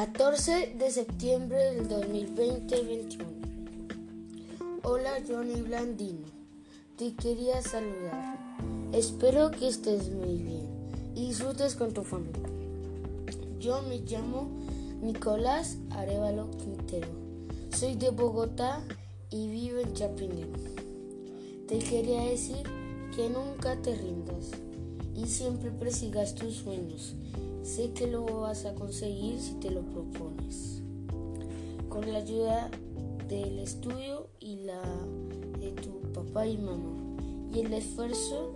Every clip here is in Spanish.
14 de septiembre del 2020-21. Hola Johnny Blandino, te quería saludar. Espero que estés muy bien y disfrutes con tu familia. Yo me llamo Nicolás Arevalo Quintero. Soy de Bogotá y vivo en Chapinero. Te quería decir que nunca te rindas y siempre persigas tus sueños Sé que lo vas a conseguir si te lo propones. Con la ayuda del estudio y la de tu papá y mamá. Y el esfuerzo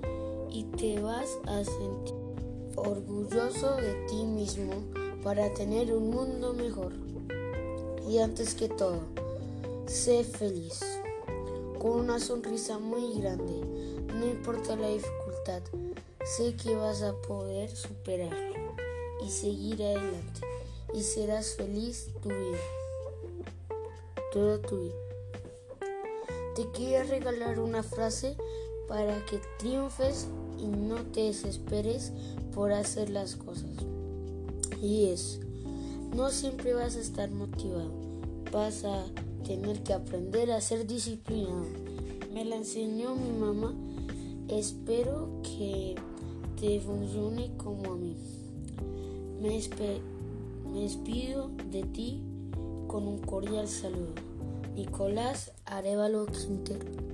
y te vas a sentir orgulloso de ti mismo para tener un mundo mejor. Y antes que todo, sé feliz. Con una sonrisa muy grande. No importa la dificultad. Sé que vas a poder superarlo y seguir adelante y serás feliz tu vida, toda tu vida. Te quiero regalar una frase para que triunfes y no te desesperes por hacer las cosas. Y es, no siempre vas a estar motivado, vas a tener que aprender a ser disciplinado. Me la enseñó mi mamá, espero que te funcione como a mí. Me, despido de ti con un cordial saludo. Nicolás Arevalo Quintero.